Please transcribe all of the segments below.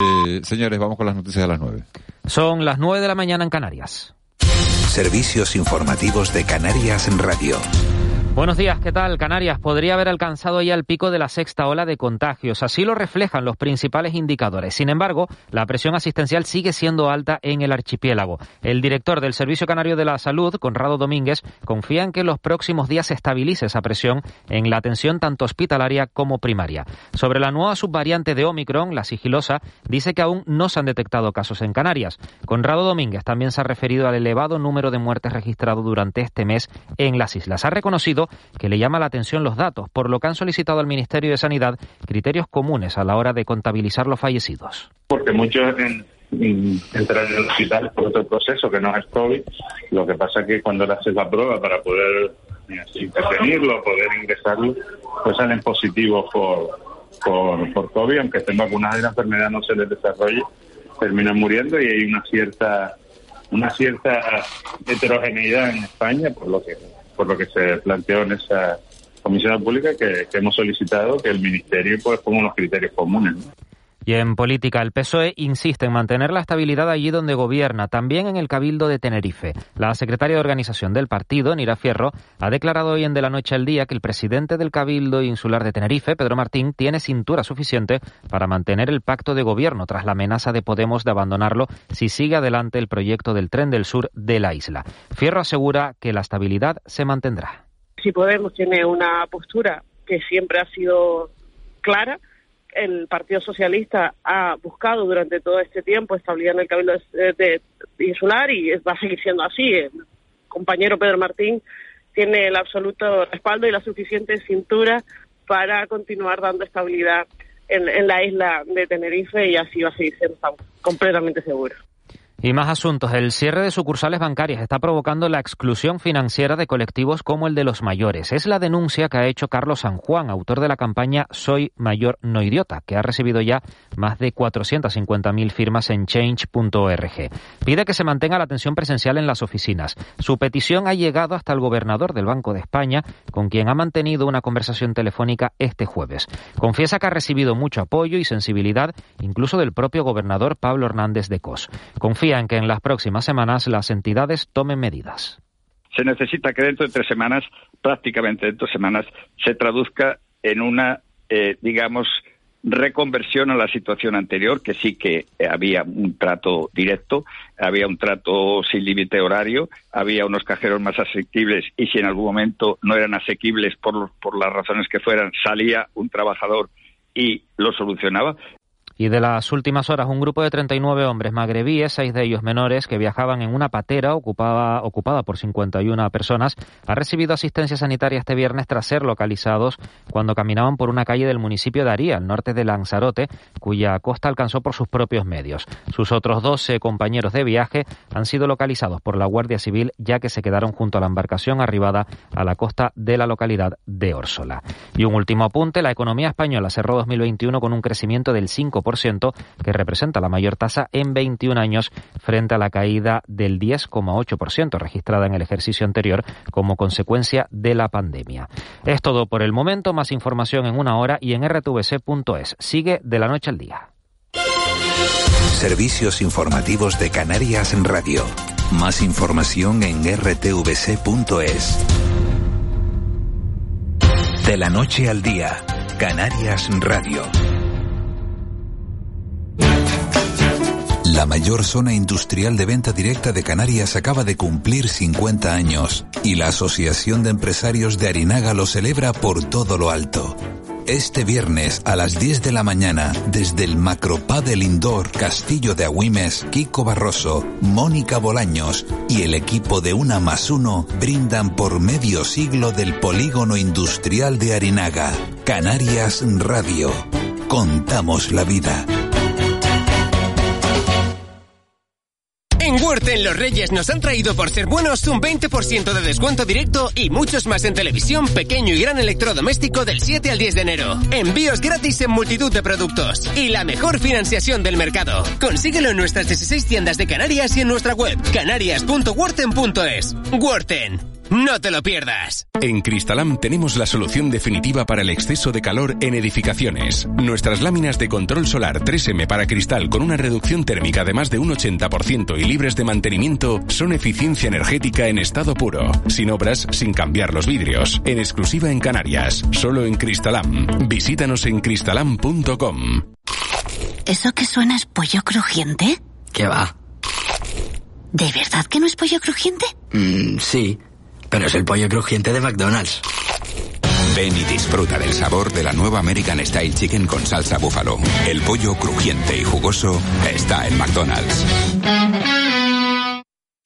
Eh, señores, vamos con las noticias de las nueve. Son las nueve de la mañana en Canarias. Servicios informativos de Canarias en Radio. Buenos días, ¿qué tal? Canarias podría haber alcanzado ya el pico de la sexta ola de contagios. Así lo reflejan los principales indicadores. Sin embargo, la presión asistencial sigue siendo alta en el archipiélago. El director del Servicio Canario de la Salud, Conrado Domínguez, confía en que los próximos días se estabilice esa presión en la atención tanto hospitalaria como primaria. Sobre la nueva subvariante de Omicron, la sigilosa, dice que aún no se han detectado casos en Canarias. Conrado Domínguez también se ha referido al elevado número de muertes registrado durante este mes en las islas. Ha reconocido que le llama la atención los datos, por lo que han solicitado al Ministerio de Sanidad criterios comunes a la hora de contabilizar los fallecidos. Porque muchos entran en el hospital por otro proceso que no es COVID. Lo que pasa es que cuando le haces la prueba para poder eh, intervenirlo, poder ingresarlo, pues salen positivos por, por, por COVID, aunque estén vacunados y la enfermedad no se les desarrolle, terminan muriendo y hay una cierta una cierta heterogeneidad en España, por lo que por lo que se planteó en esa comisión pública que, hemos solicitado que el Ministerio pues, ponga unos criterios comunes. Y en política, el PSOE insiste en mantener la estabilidad allí donde gobierna, también en el Cabildo de Tenerife. La secretaria de organización del partido, Nira Fierro, ha declarado hoy en De la Noche al Día que el presidente del Cabildo Insular de Tenerife, Pedro Martín, tiene cintura suficiente para mantener el pacto de gobierno tras la amenaza de Podemos de abandonarlo si sigue adelante el proyecto del tren del sur de la isla. Fierro asegura que la estabilidad se mantendrá. Si Podemos tiene una postura que siempre ha sido clara, el Partido Socialista ha buscado durante todo este tiempo estabilidad en el Cabildo de, Insular y va a seguir siendo así. El compañero Pedro Martín tiene el absoluto respaldo y la suficiente cintura para continuar dando estabilidad en, en la isla de Tenerife y así va a seguir siendo, estamos completamente seguros. Y más asuntos. El cierre de sucursales bancarias está provocando la exclusión financiera de colectivos como el de los mayores. Es la denuncia que ha hecho Carlos San Juan, autor de la campaña Soy Mayor No Idiota, que ha recibido ya más de 450.000 firmas en change.org. Pide que se mantenga la atención presencial en las oficinas. Su petición ha llegado hasta el gobernador del Banco de España, con quien ha mantenido una conversación telefónica este jueves. Confiesa que ha recibido mucho apoyo y sensibilidad, incluso del propio gobernador Pablo Hernández de Cos. Confía en que en las próximas semanas las entidades tomen medidas. Se necesita que dentro de tres semanas, prácticamente dentro de semanas, se traduzca en una, eh, digamos, reconversión a la situación anterior, que sí que había un trato directo, había un trato sin límite horario, había unos cajeros más asequibles y si en algún momento no eran asequibles por, por las razones que fueran, salía un trabajador y lo solucionaba. Y de las últimas horas, un grupo de 39 hombres magrebíes, seis de ellos menores, que viajaban en una patera ocupada, ocupada por 51 personas, ha recibido asistencia sanitaria este viernes tras ser localizados cuando caminaban por una calle del municipio de Aría, al norte de Lanzarote, cuya costa alcanzó por sus propios medios. Sus otros 12 compañeros de viaje han sido localizados por la Guardia Civil, ya que se quedaron junto a la embarcación arribada a la costa de la localidad de Órsola. Y un último apunte, la economía española cerró 2021 con un crecimiento del 5% que representa la mayor tasa en 21 años frente a la caída del 10,8% registrada en el ejercicio anterior como consecuencia de la pandemia. Es todo por el momento, más información en una hora y en rtvc.es. Sigue de la noche al día. Servicios informativos de Canarias en Radio. Más información en rtvc.es. De la noche al día, Canarias Radio. La mayor zona industrial de venta directa de Canarias acaba de cumplir 50 años y la Asociación de Empresarios de Arinaga lo celebra por todo lo alto. Este viernes a las 10 de la mañana, desde el Macropadel Indoor Castillo de Agüimes, Kiko Barroso, Mónica Bolaños y el equipo de Una más Uno brindan por medio siglo del polígono industrial de Arinaga. Canarias Radio. Contamos la vida. En Huerten Los Reyes nos han traído por ser buenos un 20% de descuento directo y muchos más en televisión, pequeño y gran electrodoméstico del 7 al 10 de enero. Envíos gratis en multitud de productos y la mejor financiación del mercado. Consíguelo en nuestras 16 tiendas de Canarias y en nuestra web canarias.huerten.es. Huerten. No te lo pierdas. En Cristalam tenemos la solución definitiva para el exceso de calor en edificaciones. Nuestras láminas de control solar 3M para cristal con una reducción térmica de más de un 80% y libres de mantenimiento son eficiencia energética en estado puro, sin obras, sin cambiar los vidrios, en exclusiva en Canarias, solo en Cristalam. Visítanos en cristalam.com. ¿Eso que suena es pollo crujiente? ¿Qué va? ¿De verdad que no es pollo crujiente? Mm, sí, pero es el pollo crujiente de McDonald's. Ven y disfruta del sabor de la nueva American Style Chicken con salsa búfalo. El pollo crujiente y jugoso está en McDonald's.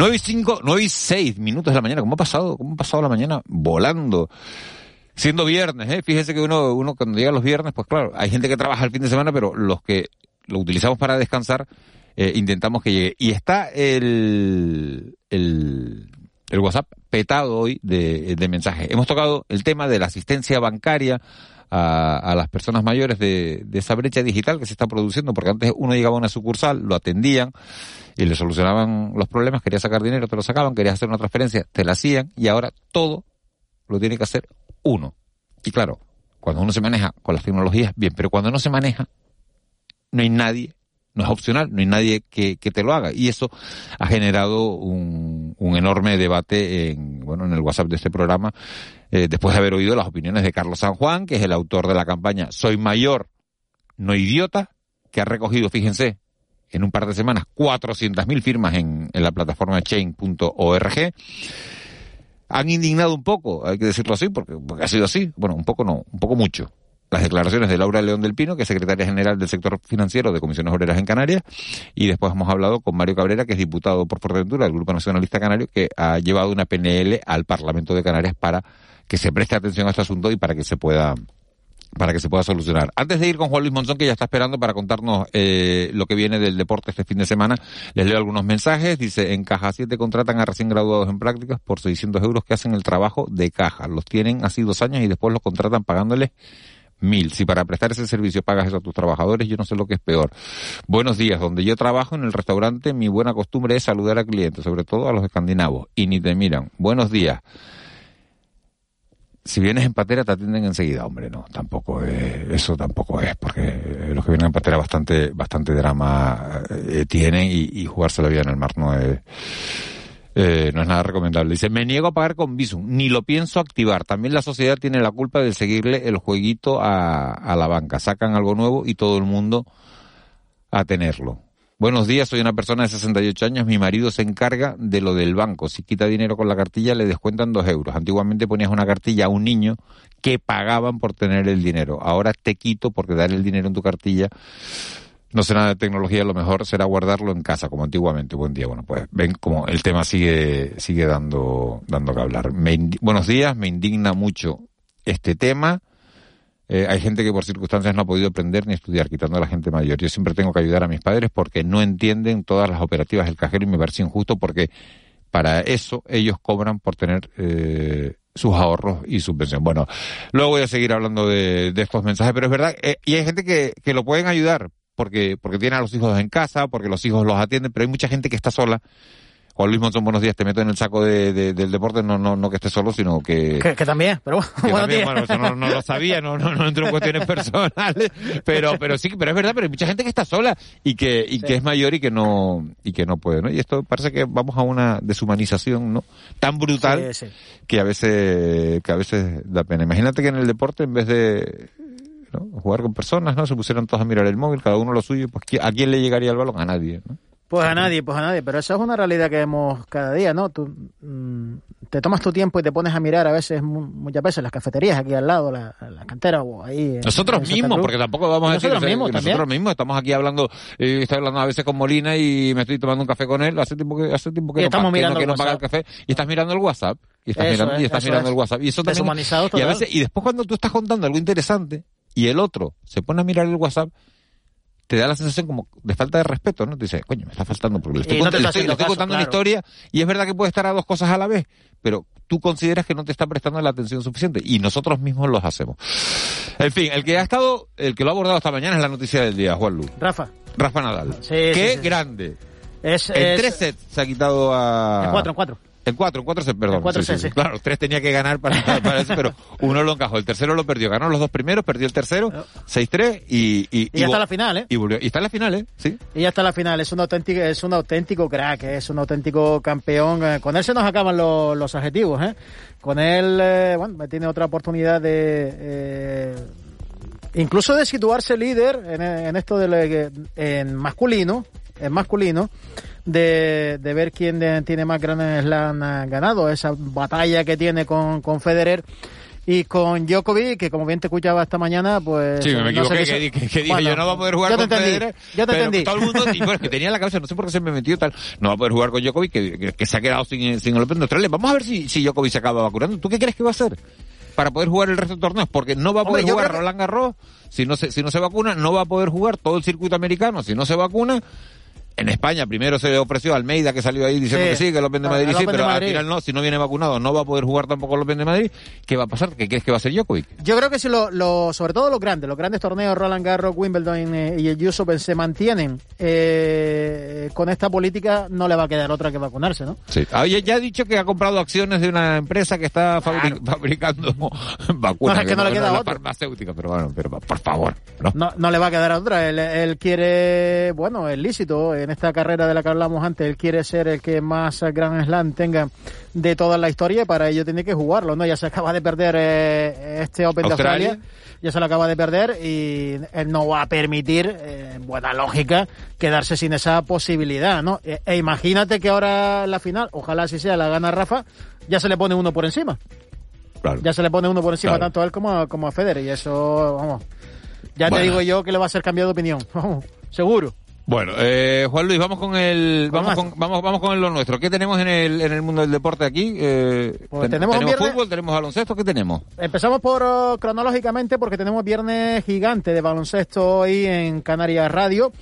9 y 5, 9 y 6 minutos de la mañana. ¿Cómo ha pasado? ¿Cómo ha pasado la mañana? Volando. Siendo viernes, ¿eh? Fíjese que uno, uno cuando llega los viernes, pues claro, hay gente que trabaja el fin de semana, pero los que lo utilizamos para descansar, eh, intentamos que llegue. Y está el, el, el WhatsApp petado hoy de, de mensajes. Hemos tocado el tema de la asistencia bancaria a, a las personas mayores de, de, esa brecha digital que se está produciendo, porque antes uno llegaba a una sucursal, lo atendían y le solucionaban los problemas, quería sacar dinero, te lo sacaban, querías hacer una transferencia, te la hacían y ahora todo lo tiene que hacer uno. Y claro, cuando uno se maneja con las tecnologías, bien, pero cuando no se maneja, no hay nadie no es opcional, no hay nadie que, que, te lo haga. Y eso ha generado un, un, enorme debate en, bueno, en el WhatsApp de este programa, eh, después de haber oído las opiniones de Carlos San Juan, que es el autor de la campaña Soy Mayor, no idiota, que ha recogido, fíjense, en un par de semanas, 400.000 firmas en, en la plataforma chain.org. Han indignado un poco, hay que decirlo así, porque, porque ha sido así. Bueno, un poco no, un poco mucho las declaraciones de Laura León del Pino, que es secretaria general del sector financiero de Comisiones Obreras en Canarias, y después hemos hablado con Mario Cabrera, que es diputado por Fuerteventura del Grupo Nacionalista Canario, que ha llevado una PNL al Parlamento de Canarias para que se preste atención a este asunto y para que se pueda para que se pueda solucionar. Antes de ir con Juan Luis Monzón, que ya está esperando para contarnos eh, lo que viene del deporte este fin de semana, les leo algunos mensajes. Dice, en Caja 7 contratan a recién graduados en prácticas por 600 euros que hacen el trabajo de caja. Los tienen así dos años y después los contratan pagándoles mil. Si para prestar ese servicio pagas eso a tus trabajadores, yo no sé lo que es peor. Buenos días, donde yo trabajo en el restaurante, mi buena costumbre es saludar a clientes, sobre todo a los escandinavos, y ni te miran. Buenos días. Si vienes en patera te atienden enseguida, hombre, no, tampoco es, eso tampoco es, porque los que vienen en patera bastante, bastante drama eh, tienen y, y jugarse la vida en el mar no es, eh, no es nada recomendable. Dice, me niego a pagar con Visum, ni lo pienso activar. También la sociedad tiene la culpa de seguirle el jueguito a, a la banca. Sacan algo nuevo y todo el mundo a tenerlo. Buenos días, soy una persona de 68 años, mi marido se encarga de lo del banco. Si quita dinero con la cartilla le descuentan dos euros. Antiguamente ponías una cartilla a un niño que pagaban por tener el dinero. Ahora te quito porque dar el dinero en tu cartilla no nada de tecnología, lo mejor será guardarlo en casa, como antiguamente. Buen día. Bueno, pues ven como el tema sigue, sigue dando, dando que hablar. Me, buenos días, me indigna mucho este tema. Eh, hay gente que por circunstancias no ha podido aprender ni estudiar, quitando a la gente mayor. Yo siempre tengo que ayudar a mis padres porque no entienden todas las operativas del cajero y me parece injusto porque para eso ellos cobran por tener eh, sus ahorros y su pensión. Bueno, luego voy a seguir hablando de, de estos mensajes, pero es verdad, eh, y hay gente que, que lo pueden ayudar, porque, porque tiene a los hijos en casa, porque los hijos los atienden, pero hay mucha gente que está sola. Juan Luis Monzón, buenos días, te meto en el saco de, de, del deporte, no, no, no que estés solo, sino que... Que, que también, pero bueno, que también, bueno, eso no, no, lo sabía, no, no, no entro en cuestiones personales, pero, pero sí, pero es verdad, pero hay mucha gente que está sola y que, y sí. que es mayor y que no, y que no puede, ¿no? Y esto parece que vamos a una deshumanización, ¿no? Tan brutal sí, sí. que a veces, que a veces da pena. Imagínate que en el deporte, en vez de, ¿no? jugar con personas, ¿no? Se pusieran todos a mirar el móvil, cada uno lo suyo, pues ¿a quién le llegaría el balón? A nadie, ¿no? Pues a nadie, pues a nadie, pero esa es una realidad que vemos cada día, ¿no? Tú, mmm, te tomas tu tiempo y te pones a mirar a veces, mu- muchas veces, las cafeterías aquí al lado, la, la cantera o ahí. Nosotros en mismos, porque tampoco vamos a decir nosotros mismos también. nosotros mismos estamos aquí hablando, eh, estoy hablando a veces con Molina y me estoy tomando un café con él, hace tiempo que hace tiempo que Y no, estamos que mirando no, que el no paga el café y estás mirando el WhatsApp y estás Eso mirando es, y estás mirando es. el WhatsApp y eso también Deshumanizado y a veces y después cuando tú estás contando algo interesante y el otro se pone a mirar el WhatsApp te da la sensación como de falta de respeto, ¿no? Te dice, coño, me está faltando porque le estoy, Y no cont- te le está estoy- le haciendo estoy caso, contando una historia y es verdad que puede estar a dos cosas a la vez, pero tú consideras que no te está prestando la atención suficiente y nosotros mismos los hacemos. En fin, el que ha estado, el que lo ha abordado esta mañana es la noticia del día, Juan Lu. Rafa. Rafa Nadal. Sí, Qué sí, sí. grande. Es, En es- tres sets se ha quitado a... En cuatro, en cuatro. En cuatro, en cuatro sets, perdón. En cuatro Sí, sí, sí. Claro, tres tenía que ganar para, para eso, pero uno lo encajó. El tercero lo perdió. Ganó los dos primeros, perdió el tercero, 6-3 y... Y, Y ya está vo- la final, ¿eh? Y, volvió. y está en la final, ¿eh? Sí. Y ya está la final, es un auténtico, es un auténtico crack, ¿eh? es un auténtico campeón. eh, Con él se nos acaban los, los adjetivos, ¿eh? Con él, eh, bueno, tiene otra oportunidad de, eh, incluso de situarse líder en, en esto de lo- en masculino, en masculino, de, de ver quién de- tiene más Grand Slam eh, ganado, esa batalla que tiene con, con Federer. Y con Djokovic, que como bien te escuchaba esta mañana, pues... Sí, me no equivoqué, qué que, que- que dije yo no va a poder jugar yo te con entendí, Federer, yo te entendí. todo el mundo, y bueno, que tenía en la cabeza, no sé por qué se me metió tal, no va a poder jugar con Djokovic, que, que- se ha quedado sin, sin el Open de Australia. Vamos a ver si, si Djokovic se acaba vacunando. ¿Tú qué crees que va a hacer? Para poder jugar el resto de torneos, porque no va a poder jugar Roland Garros, si no se, si no se vacuna, no va a poder jugar todo el circuito americano, si no se vacuna. En España primero se le ofreció a Almeida que salió ahí diciendo Sí. que sí, que el Open de El Madrid sí, de pero al Madrid. final no, si no viene vacunado no va a poder jugar tampoco el Open de Madrid. ¿Qué va a pasar? ¿Qué crees que va a hacer Djokovic? Yo creo que si lo, lo- sobre todo los grandes, los grandes torneos, Roland Garros, Wimbledon eh, y el US Open se mantienen eh, con esta política, no le va a quedar otra que vacunarse, ¿no? Sí. Ah, ya, ya ha dicho que ha comprado acciones de una empresa que está fabri- fabricando vacunas. No, es que no le queda otra. farmacéutica, pero bueno, pero por favor. ¿no? No, no le va a quedar otra. Él, él quiere, bueno, es lícito en esta carrera de la que hablamos antes. Él quiere ser el que más Grand Slam tenga de toda la historia y para ello tiene que jugarlo, ¿no? Ya se acaba de perder eh, este Open Australia. de Australia. Ya se lo acaba de perder y él no va a permitir, eh, en buena lógica, quedarse sin esa posibilidad, ¿no? E, e imagínate que ahora en la final, ojalá así sea, la gana Rafa, ya se le pone uno por encima. Claro. Ya se le pone uno por encima Claro. tanto a él como a, como a Federer y eso, vamos. Ya Bueno. te digo yo que le va a hacer cambiar de opinión. Vamos, seguro. Bueno, eh, Juan Luis, vamos con el, vamos con, vamos, vamos con lo nuestro. ¿Qué tenemos en el, en el mundo del deporte aquí? Eh, Pues ten- tenemos viernes- fútbol, tenemos baloncesto, ¿qué tenemos? Empezamos por oh, cronológicamente porque tenemos viernes gigante de baloncesto hoy en Canarias Radio.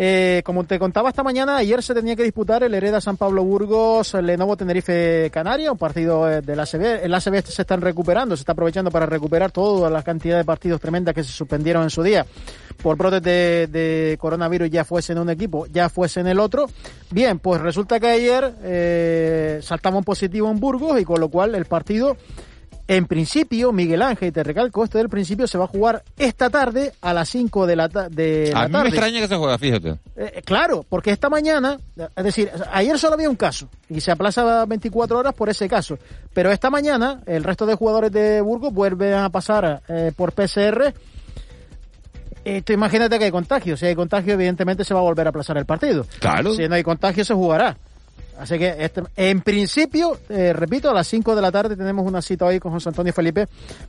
Eh, como te contaba esta mañana, ayer se tenía que disputar el Hereda San Pablo Burgos, el Lenovo Tenerife Canaria, un partido eh, del ACB. El ACB se están recuperando, se está aprovechando para recuperar toda la cantidad de partidos tremendas que se suspendieron en su día por brotes de, de coronavirus, ya fuese en un equipo, ya fuese en el otro. Bien, pues resulta que ayer eh, saltamos positivo en Burgos y con lo cual el partido en principio, Miguel Ángel, y te recalco esto del principio, se va a jugar esta tarde a las 5 de la, ta- de la A mí tarde. me extraña que se juegue, fíjate. Eh, claro, porque esta mañana, es decir, ayer solo había un caso y se aplaza 24 horas por ese caso, pero esta mañana el resto de jugadores de Burgos vuelven a pasar eh, por PCR. Tú imagínate que hay contagio, si hay contagio evidentemente se va a volver a aplazar el partido. Claro. Si no hay contagio se jugará. Así que este- en principio, eh, repito, a las 5 de la tarde tenemos una cita hoy con José Antonio Felipe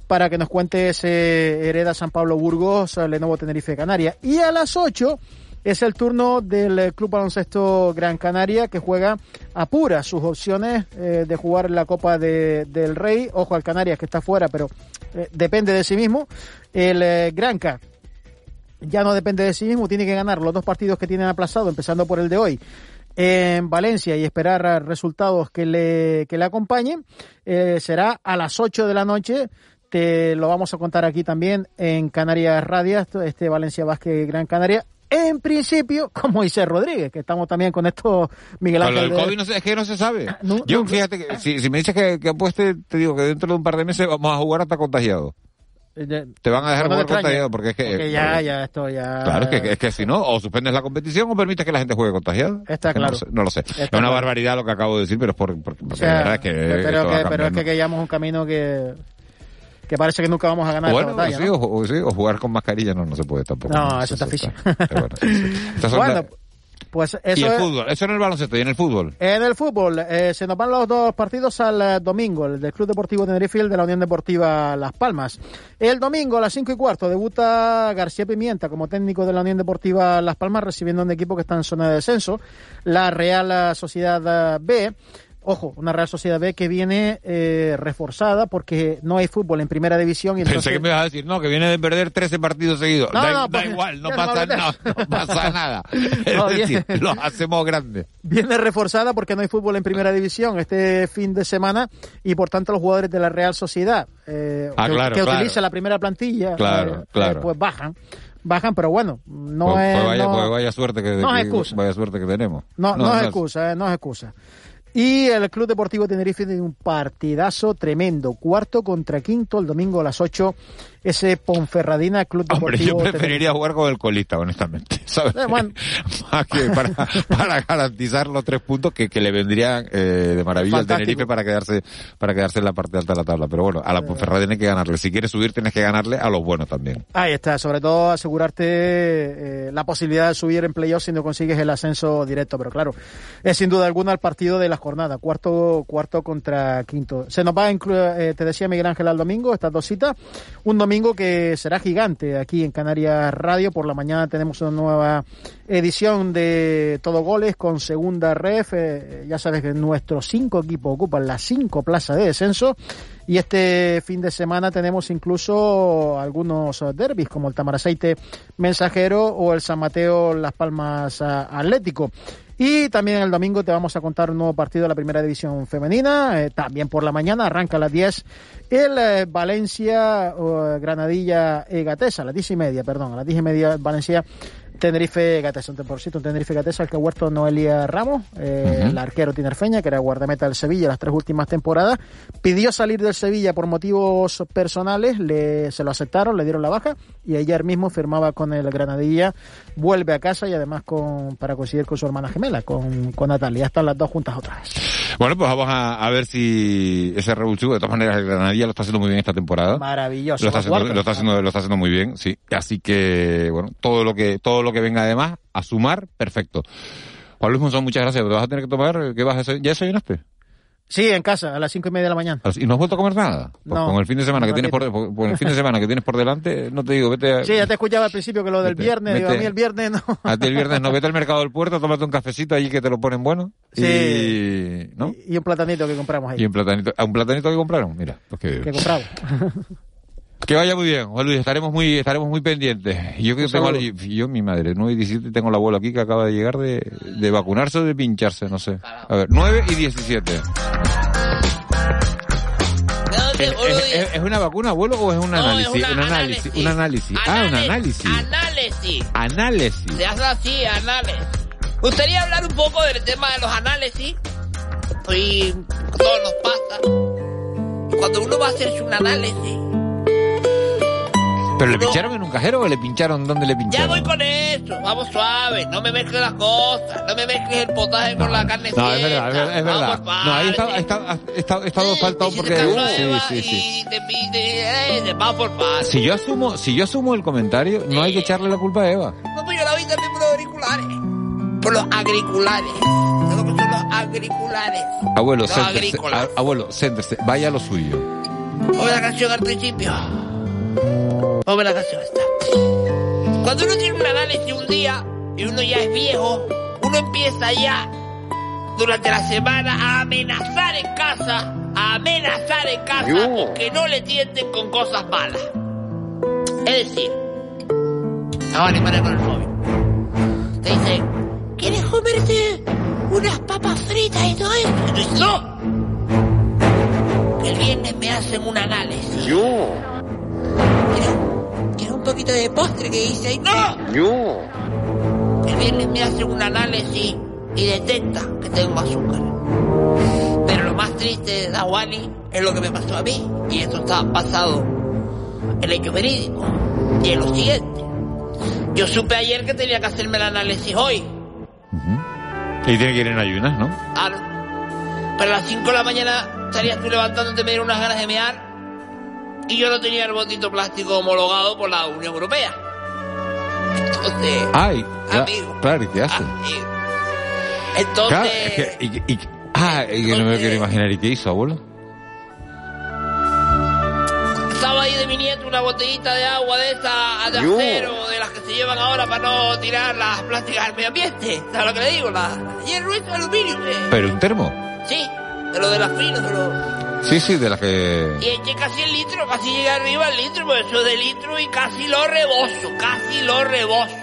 para que nos cuente ese Hereda San Pablo Burgos, Lenovo Tenerife Canaria. Y a las 8 es el turno del eh, Club Baloncesto Gran Canaria que juega apura sus opciones eh, de jugar la Copa de- del Rey. Ojo al Canarias que está fuera, pero eh, depende de sí mismo. El eh, Granca ya no depende de sí mismo, tiene que ganar los dos partidos que tienen aplazado, empezando por el de hoy en Valencia y esperar resultados que le, que le acompañen. Eh, será a las 8 de la noche. Te lo vamos a contar aquí también en Canarias Radio, esto- este Valencia Vázquez Gran Canaria. En principio, con Moisés Rodríguez, que estamos también con esto, Miguel Ángel. del de- COVID no sé, es que no se sabe. No, Yo, no, fíjate que si, si me dices que, que apueste, te digo que dentro de un par de meses vamos a jugar hasta contagiado. Eh, Te van a dejar no jugar contagiado porque es que... porque ya, ya, esto ya. Claro, es que, es que si no, o suspendes la competición o permites que la gente juegue contagiado. Está claro. No lo sé. no lo sé. Está es una claro. barbaridad lo que acabo de decir, pero es por, por- porque O sea, de verdad es que... pero, que- pero es que, que llevamos un camino que, que parece que nunca vamos a ganar Bueno, esta batalla. sí, ¿no? o, o sí, o jugar con mascarilla no, no se puede tampoco. No, eso está ficha. Bueno, sí, sí. Estas son Bueno, Pues y eso el es- fútbol, eso en el baloncesto y en el fútbol. En el fútbol, eh, se nos van los dos partidos al eh, domingo, el del Club Deportivo Tenerife y el de la Unión Deportiva Las Palmas. El domingo a las cinco y cuarto debuta García Pimienta como técnico de la Unión Deportiva Las Palmas, recibiendo un equipo que está en zona de descenso, la Real Sociedad eh, B. Ojo, una Real Sociedad B que viene eh, reforzada porque no hay fútbol en primera división. Y Pensé entonces... que me ibas a decir, no, que viene de perder 13 partidos seguidos. No, da, no, da pues, igual, no pasa, me no, pasa nada. Es No, decir, los hacemos grandes. viene reforzada porque no hay fútbol en primera división este fin de semana y por tanto los jugadores de la Real Sociedad eh, Ah, que, claro, que claro. utiliza la primera plantilla Claro, eh, claro. eh, pues bajan bajan pero bueno no pues, es pues vaya, no, pues vaya suerte que, no es excusa. vaya suerte que tenemos. no, no es excusa eh, no es excusa y el Club Deportivo Tenerife tiene un partidazo tremendo, cuarto contra quinto el domingo a las 8, ese Ponferradina Club Hombre, yo preferiría jugar con el colista, honestamente. ¿sabes? Eh, bueno. Más que para, para garantizar los tres puntos que, que le vendrían eh, de maravilla al Fantástico. Tenerife para quedarse para quedarse en la parte alta de la tabla. Pero bueno, a la Ponferrada hay que ganarle. Si quieres subir, tienes que ganarle a los buenos también. Ahí está, sobre todo asegurarte eh, la posibilidad de subir en playoffs si no consigues el ascenso directo, pero claro, es sin duda alguna el partido de la jornada, cuarto cuarto contra quinto. Se nos va a incluir, eh, te decía Miguel Ángel al domingo, estas dos citas, un domingo que será gigante aquí en Canarias Radio, por la mañana tenemos una nueva edición de Todo Goles con segunda ref, eh, ya sabes que nuestros cinco equipos ocupan las cinco plazas de descenso. Y este fin de semana tenemos incluso algunos eh, derbis como el Tamaraceite Mensajero o el San Mateo Las Palmas ah, Atlético. Y también el domingo te vamos a contar un nuevo partido de la primera división femenina. eh, también por la mañana arranca a las 10 el eh, Valencia Granadilla eh, Gatesa, a las 10 y media, perdón, a las 10 y media Valencia Tenerife Gatesa, un temporcito, un Tenerife Gatesa, el que ha huerto Noelia Ramos, eh, el arquero tinerfeña, que era guardameta del Sevilla las tres últimas temporadas, pidió salir del Sevilla por motivos personales, le, se lo aceptaron, le dieron la baja y ayer mismo firmaba con el Granadilla, vuelve a casa y además con, para coincidir con su hermana gemela, con, con Natalia, están las dos juntas otra vez. Bueno, pues vamos a, a ver si ese revulsivo, de todas maneras, el Granadilla lo está haciendo muy bien esta temporada. Maravilloso. Lo está, haciendo, lo está haciendo, lo está haciendo muy bien, sí. Así que, bueno, todo lo que, todo lo que venga además, a sumar, perfecto. Juan Luis Monzón, muchas gracias. ¿Te vas a tener que tomar? ¿Qué vas a hacer? ¿Ya desayunaste? Sí, en casa, a las cinco y media de la mañana. ¿Y no has vuelto a comer nada? Pues No, con el fin de semana que tienes por, con el fin de semana que tienes por delante, no te digo, vete a, Sí, ya te escuchaba al principio que lo del Vete, viernes, digo, a mí el viernes no. a ti el viernes no, vete al mercado del puerto, tómate un cafecito allí que te lo ponen bueno. Sí. Y, ¿no? Y un platanito que compramos ahí. Y un platanito, ¿a un platanito que compraron? Mira, pues que, Que compramos. que vaya muy bien, Juan Luis, estaremos muy, estaremos muy pendientes. Yo que tengo, saludo. yo, yo, mi madre, 9 y 17, tengo el abuelo aquí que acaba de llegar de, de vacunarse o de pincharse, no sé. A ver, 9 y 17. ¿Es, es- es- es una vacuna, abuelo, o es un análisis? una un análisis. análisis. Un análisis. Ah, un análisis. Análisis. Análisis. Se hace así, análisis. Me gustaría hablar un poco del tema de los análisis. Y todo nos pasa. Cuando uno va a hacerse un análisis, ¿Pero le pincharon en un cajero o le pincharon dónde le ya pincharon? voy con eso. Vamos suave. No me mezcles las cosas. No me mezcles el potaje con la carne No, es verdad, es verdad. Vamos No, ahí está, está, está, estado faltado porque... Sí, sí, sí. Pide, eh, vamos por. Si yo asumo, si yo asumo el comentario, no hay que echarle la culpa a Eva. No, pues yo la vi también por los auriculares. Por los agriculares. ¿Sabes lo que son los agriculares? Abuelo, Los. A- Abuelo, céntrese. Vaya a lo suyo. Ponme la canción al principio. Ponme la canción esta. Cuando uno tiene un análisis un día y uno ya es viejo, uno empieza ya durante la semana a amenazar en casa, a amenazar en casa con que no le tienten con cosas malas. Es decir, ahora animaré con el móvil. Te dicen, ¿quieres comerte unas papas fritas y todo eso? Y tú dices, no. El viernes me hacen un análisis. Yo. ¿Quieres un poquito de postre que dice ahí? ¡No! Yo. El viernes me hacen un análisis y detecta que tengo azúcar. Pero lo más triste, Dawani, es lo que me pasó a mí. Y esto está basado en hecho verídico. Y en lo siguiente. Yo supe ayer que tenía que hacerme el análisis hoy. Y tiene que ir en ayunas, ¿no? Claro. Pero a las 5 de la mañana estarías tú levantándote, me dieron unas ganas de mear. Y yo no tenía el botito plástico homologado por la Unión Europea. Entonces, Ay, ya, Amigo. claro, ¿y qué hace? entonces, Claro, es que- y- y- ah, y que no me lo quiero imaginar. ¿Y qué hizo, abuelo? estaba ahí de mi nieto una botellita de agua de esa de Yo. acero, de las que se llevan ahora para no tirar las plásticas al medio ambiente. ¿Sabes lo que le digo? La hierro es aluminio. eh. ¿Pero un termo? Sí, de lo de las finas, de lo... Sí, sí, de las que... Y eché casi el litro, casi llegué arriba al litro, pero eso es de litro y casi lo rebozo, casi lo rebozo.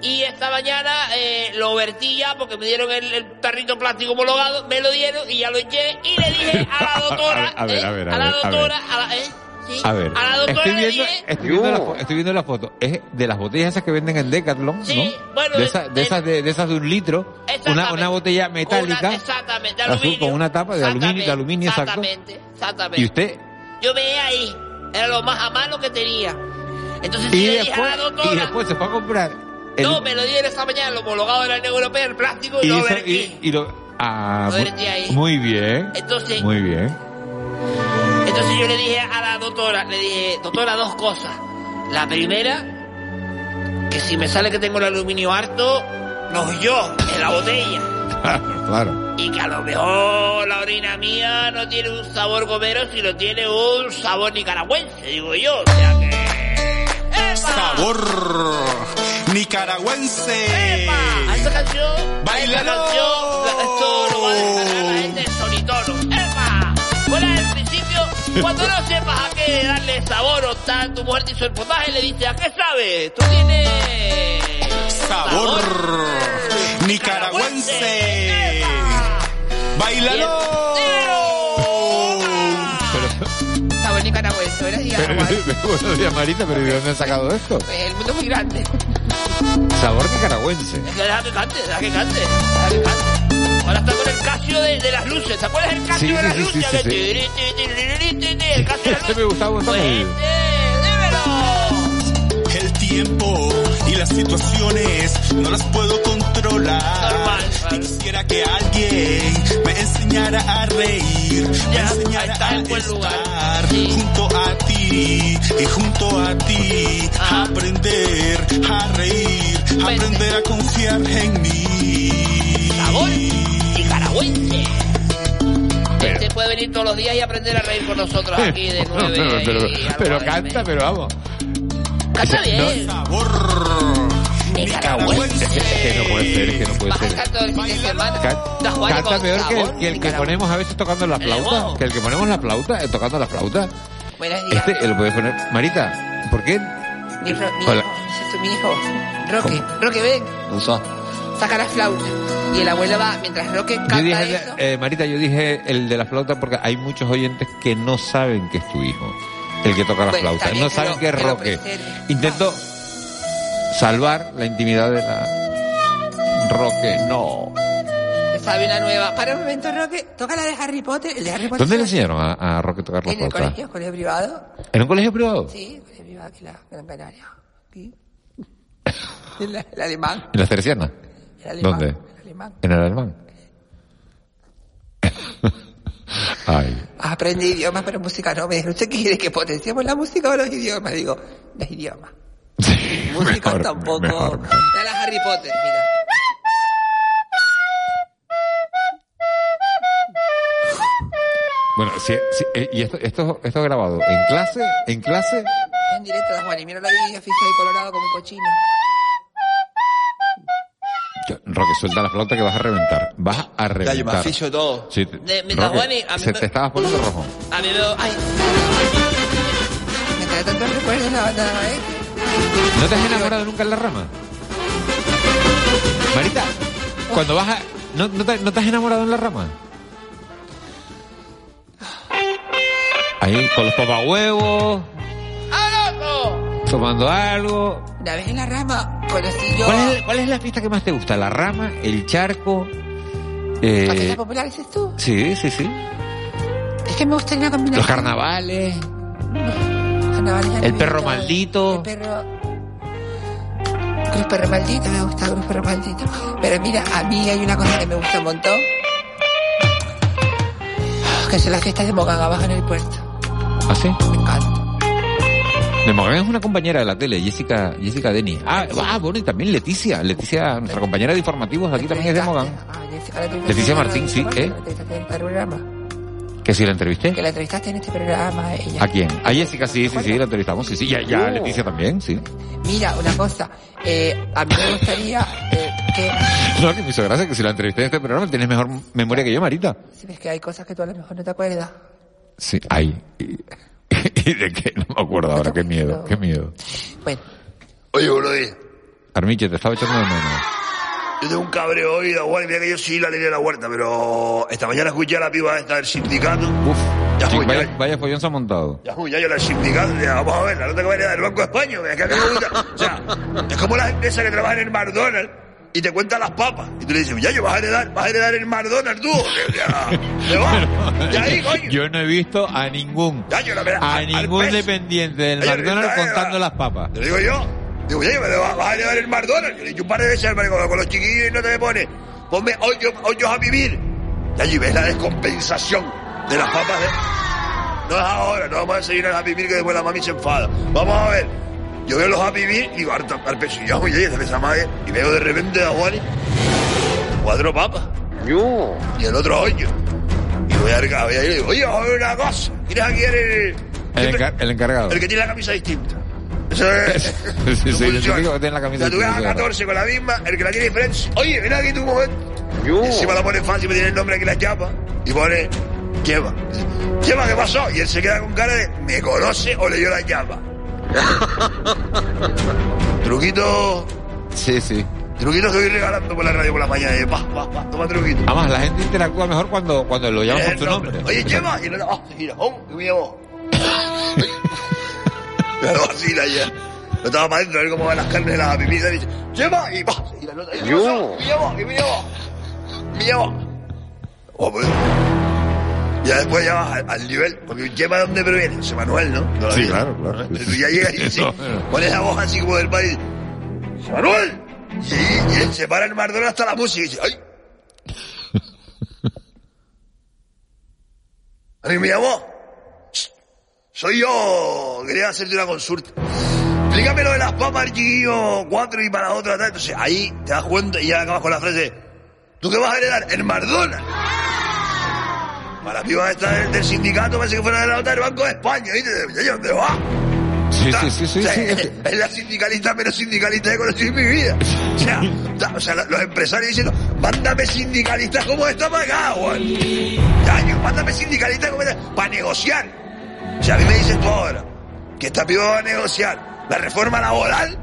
Y esta mañana eh, lo vertí ya porque me dieron el, el tarrito plástico homologado, me lo dieron y ya lo eché y le dije a la doctora, A ver, ¿eh? a ver, a la ver, a ver. doctora, a la, ¿eh? Sí. A ver, a la doctora estoy le viendo, dije, estoy, viendo la, estoy viendo la foto. Es de las botellas esas que venden en Decathlon, Sí, ¿no? bueno, de, de- esa- de esas de, de esas de un litro, una, Exactamente. una botella metálica, Una- exactamente, de azul aluminio. con una tapa de aluminio, de aluminio exacto. Exactamente, exactamente. Y usted, Yo veía ahí, era lo más a mano que tenía. Entonces y le dije después, a la doctora, y después se fue a comprar. el- no, me lo dieron esta mañana, lo homologado de la Unión Europea, el plástico, y, y, lo y- y lo, ah, Lo muy, vertí ahí. muy bien, Entonces- muy bien. Entonces yo le dije a la doctora, le dije, doctora, dos cosas. La primera, que si me sale que tengo el aluminio harto, no yo, en la botella. claro. Y que a lo mejor la orina mía no tiene un sabor gomero, sino tiene un sabor nicaragüense, digo yo. O sea que... Sabor nicaragüense. A esta canción, a esta ¡Báilalo! canción, esto lo va a descargar cuando no sepas a qué darle sabor o tal, tu mujer te hizo el potaje, le dice, ¿a qué sabe? Tú tienes... Sabor nicaragüense. ¡Bailalo! Sabor nicaragüense, Pero, agua. buenos días, Marita, pero ¿de dónde has sacado esto? El mundo es muy grande. Sabor nicaragüense. Deja que cante, deja que cante, deja que cante. Ahora está con el Casio de, de las luces. ¿Te acuerdas del Casio Sí, de las sí, luces? sí, El Casio de las Este me gustaba un montón. el- El tiempo y las situaciones no las puedo controlar. Y quisiera que alguien me enseñara a reír, me enseñara a estar junto a ti y junto a ti. Aprender a reír, aprender a confiar en mí. Sabor Este puede venir todos los días y aprender a reír con nosotros aquí de nueve pero, canta, pero vamos. Canta bien. Nicaragüense. Es que, no puede ser, es que no puede ser. el canta peor que el, sabor que, el que nicaragüense. ponemos a veces tocando la flauta. Que el que ponemos la flauta, eh, tocando la flauta. Este, lo puedes poner. Marita, ¿por qué? Mi, ro- mi Hola. hijo, mi hijo. Roque, Roque, ven. Saca la flauta. Y el abuelo va, mientras Roque Yo canta dije, eso. eh, Marita, yo dije el de la flauta porque hay muchos oyentes que no saben que es tu hijo. El que toca la Bueno, flauta. No que saben lo- que es que Roque. Intento salvar la intimidad de la Roque. No. Sabe una nueva. Para un momento, Roque. Toca la de Harry Potter. El de Harry Potter. ¿Dónde le se- enseñaron a, a Roque tocar la En el flauta? colegio, colegio privado. ¿En un colegio privado? Sí, colegio privado aquí en la Gran Canaria. Aquí. El, el alemán. ¿En la alemán. ¿Dónde? Alemán. ¿En el alemán? Ay. Aprendí idiomas, pero música no. Me dijeron, ¿usted quiere que potenciemos la música o los idiomas? Digo, los idiomas. música mejor, tampoco. mejor. De la Harry Potter, mira. Bueno, sí, sí, eh, y esto, esto, esto grabado en clase, en clase, En directo, Juan. Y mira la vida fija y colorado como un cochino. Roque, suelta la flauta que vas a reventar. Vas a Ya, yo me reventar. aficio todo. Sí, te- De- Roque, a mí se me- te estabas poniendo rojo. A mí me... Ay. Me trae tantos recuerdos la banda ¿eh? ¿No te has enamorado nunca en la rama? Marita, cuando vas a... ¿No, no, te, no te has enamorado en la rama? Ahí, con los papahuevos, ¡Ah, loco! tomando algo. Una vez en la rama conocí yo... ¿Cuál es, cuál es la fiesta que más te gusta? ¿La rama? ¿El charco? ¿La fiesta Eh, popular dices tú? sí, sí, sí. Es que me gusta una combinación. Los carnavales, Carnavales ya el no perro visto. maldito. El perro... Cruz Perro Maldito, me gusta Cruz Perro Maldito. Pero mira, a mí hay una cosa que me gusta un montón. Que son las fiestas de Mogán abajo en el puerto. ¿Ah, sí? Me encanta. De Mogán es una compañera de la tele, Jessica, Jessica Deni. Ah, ah, bueno, y también Leticia. Leticia, nuestra compañera de informativos aquí también es de Mogán. Leticia Martín, sí, ¿eh? Que si la entrevisté. Que la entrevistaste en este programa, ella. ¿A quién? A Jessica, sí, sí, sí, la entrevistamos, sí, sí. Ya, ya Leticia también, sí. Mira, una cosa, eh, a mí me gustaría eh, que... No, que me hizo gracia que si la entrevisté en este programa tienes mejor memoria que yo, Marita. Si ves que hay cosas que tú a lo mejor no te acuerdas. Sí, hay. ¿Y, y de qué? No me acuerdo ahora, qué miedo, qué miedo. Bueno. Oye, Brody, Armiche, te estaba echando de menos. yo tengo un cabreo hoy, da igual, mira que yo sí la línea de la huerta, pero esta mañana escuché a la piba esta del sindicato. Uf, Ya sí, fue, vaya, ya. vaya follón se ha montado. Ya, ya yo la del sindicato, ya, vamos a ver, la nota que va a heredar del Banco de España, es que a mí me gusta. O sea, es como las empresas que trabajan en McDonald's y te cuentan las papas. Y tú le dices, ya, yo vas a heredar, vas a heredar en McDonald's tú. Te ahí, coño. Yo no he visto a ningún, la verdad, a ningún dependiente del Oye, McDonald's contando las papas. Te lo digo yo. Digo, ya, vas vas a heredar en McDonald's. Yo le dicho un par de veces al marico, con los chiquillos y no te me pone, ponme hoyos, hoyos a vivir. Y allí ves la descompensación de las papas de... No es ahora, no vamos a seguir a vivir que después la mami se enfada. Vamos a ver. Yo veo los a vivir y digo, harta, yo, oye, esa esa madre. Y veo de repente a Juan cuatro papas. Yo. Y el otro hoyo. Y voy a, voy a ir y digo, oye, ver una cosa. ¿Quién es aquí el, El, encar- el encargado. el que tiene la camisa distinta? Eso es. Sí, sí, el que tiene la camisa sea, tú ves a distinta, 14 con la misma, el que la tiene diferente. Oye, ven aquí tú un momento. Y encima la pone fácil, me tiene el nombre aquí la chapa. Y pone, Chema. Chema, ¿qué pasó? Y él se queda con cara de, ¿me conoce o leyó la chapa? Truquito. Sí, sí. Truquito que voy regalando por la radio por la mañana. Y pa, pa, pa, toma truquito. Además, la gente interactúa mejor cuando, cuando lo llaman por su nombre. Oye, Chema. Y no, ah, mira, oh, que me llamó. Me lo vacila ya. Yo estaba para adentro a ver cómo van las carnes de las pimitas y dice, Chema, y pa, y la nota, y me llamó, y me llamó. Me llamó. Oh, pues. Ya después ya vas al, al nivel, porque de dónde proviene, José Manuel, ¿no? Sí, claro, claro. Entonces tú ya llegas y dices, pones la voz así como del país. ¡José Manuel! Y, y él se para el Mardona hasta la música y dice, ¡ay! A mí me llamó. Soy yo, quería hacerte una consulta. Explícame lo de las papas, chiquillo, cuatro y para otra, tal. Entonces ahí te das cuenta y ya acabas con la frase, ¿tú qué vas a heredar? El Mardona. Para la piba esta del, del sindicato parece que fuera de la nota del Banco de España, ¿viste? ¿Y ¿Dónde va? Sí, sí, sí, sí, O sea, sí. es, es la sindicalista menos sindicalista que he conocido en mi vida. O sea, o los empresarios diciendo, mándame sindicalistas como acá, Juan. Daño, mándame sindicalistas como esta, para negociar. O sea, a mí me dices tú ahora que esta piba va a negociar la reforma laboral.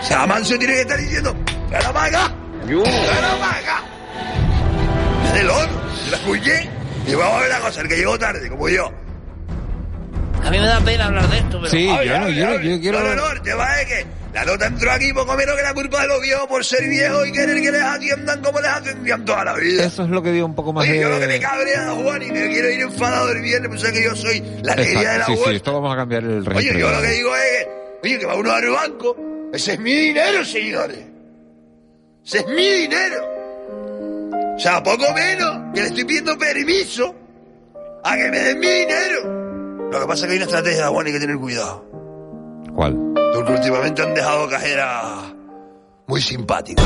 O sea, Manso tiene que estar diciendo, ¡Tráela para acá! ¡Tráela para acá! La escuché. Y vamos a ver la cosa, el que llegó tarde, como yo. A mí me da pena hablar de esto, pero... Sí, Hable, yo no, hable, yo hable. yo quiero... No, no, no, el tema es que la nota entró aquí poco menos que la culpa de los viejos por ser viejos y querer que les atiendan como les atendían toda la vida. Eso es lo que dio un poco más Oye, de... yo lo que me cabrea, Juan, y me quiero ir enfadado el viernes, pues es que yo soy la alegría de la sí, sí, esto vamos a cambiar el registro. Oye, yo lo que digo es que, oye, que va uno al banco, ese es mi dinero, señores. Ese es mi dinero. O sea, poco menos que le estoy pidiendo permiso a que me den mi dinero. Lo que pasa es que hay una estrategia, Juan, y hay que tener cuidado. ¿Cuál? Porque últimamente han dejado cajeras muy simpáticas.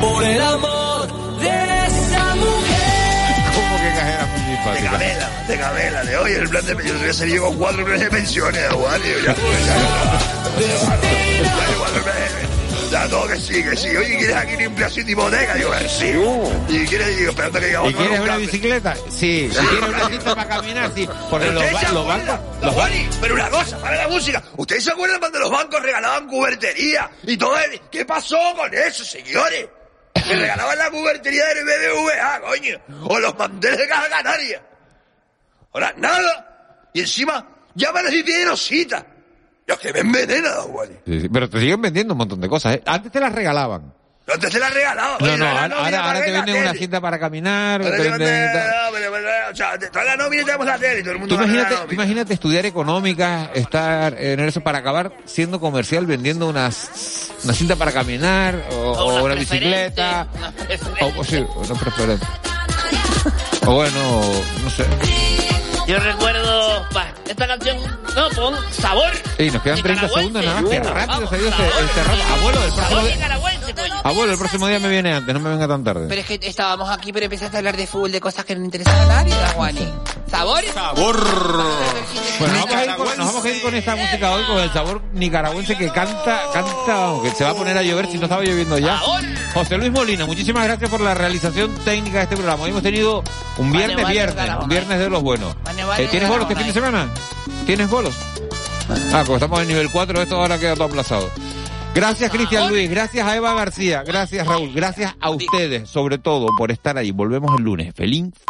Por el amor de esa mujer. ¿Cómo que cajera muy De simpática? camela, de camela, de hoy el plan de yo voy a salir con cuatro planes de pensiones, Juan, y yo ya, pues, ya, ya, ya, cuatro planes de- ya, todo que sí, que sí. Oye, ¿quieres aquí limpiar sin hipoteca? Digo, sí. Y quieres, digo, esperando que diga ¿Y otro quieres nunca. una bicicleta? Sí. ¿Y quieres una cinta para caminar? Sí. Porque los, ba- los bancos... los Juani, pero una cosa, para la música. ¿Ustedes se acuerdan cuando los bancos regalaban cubertería y todo el... ¿Qué pasó con eso, señores? Que regalaban la cubertería del BBVA, coño. O los manteles de Caja Canaria. Ahora, nada. Y encima, llámanos y piden cita. Los que me envenenan, Juani. Sí, sí, Pero te siguen vendiendo un montón de cosas, ¿eh? Antes te las regalaban. Antes se la regalaban. No, no, ahora, ahora, para te venden una cinta para caminar. Ahora te te venden- pero- O sea, te trae la nómina tenemos la tele y todo el mundo Tú ver la imagínate, imagínate estudiar económica, estar en eso para acabar siendo comercial vendiendo unas, una cinta para caminar o, o una bicicleta. O, o sí, una preferente. O bueno, no sé. Yo recuerdo... Esta canción No, pon sabor. Y nos quedan 30 segundos nada más. Qué rápido se ha ido este, este rato. Abuelo, el próximo Sabor. Abuelo, el próximo día me viene antes, no me venga tan tarde. Pero es que estábamos aquí, pero empezaste a hablar de fútbol, de cosas que no interesan a nadie, Juani. ¿Sabor? Bueno, nos vamos, a ir con, nos vamos a ir con esta música hoy, con el sabor nicaragüense que canta, canta, aunque se va a poner a llover si no estaba lloviendo ya. José Luis Molina, muchísimas gracias por la realización técnica de este programa. Hoy hemos tenido un viernes, viernes, un viernes de los buenos. Eh, ¿Tienes bolos este fin de semana? ¿Tienes bolos? Ah, como estamos en nivel 4, esto ahora queda todo aplazado. Gracias Cristian Luis, gracias a Eva García, gracias Raúl, gracias a ustedes, sobre todo por estar ahí. Volvemos el lunes. Feliz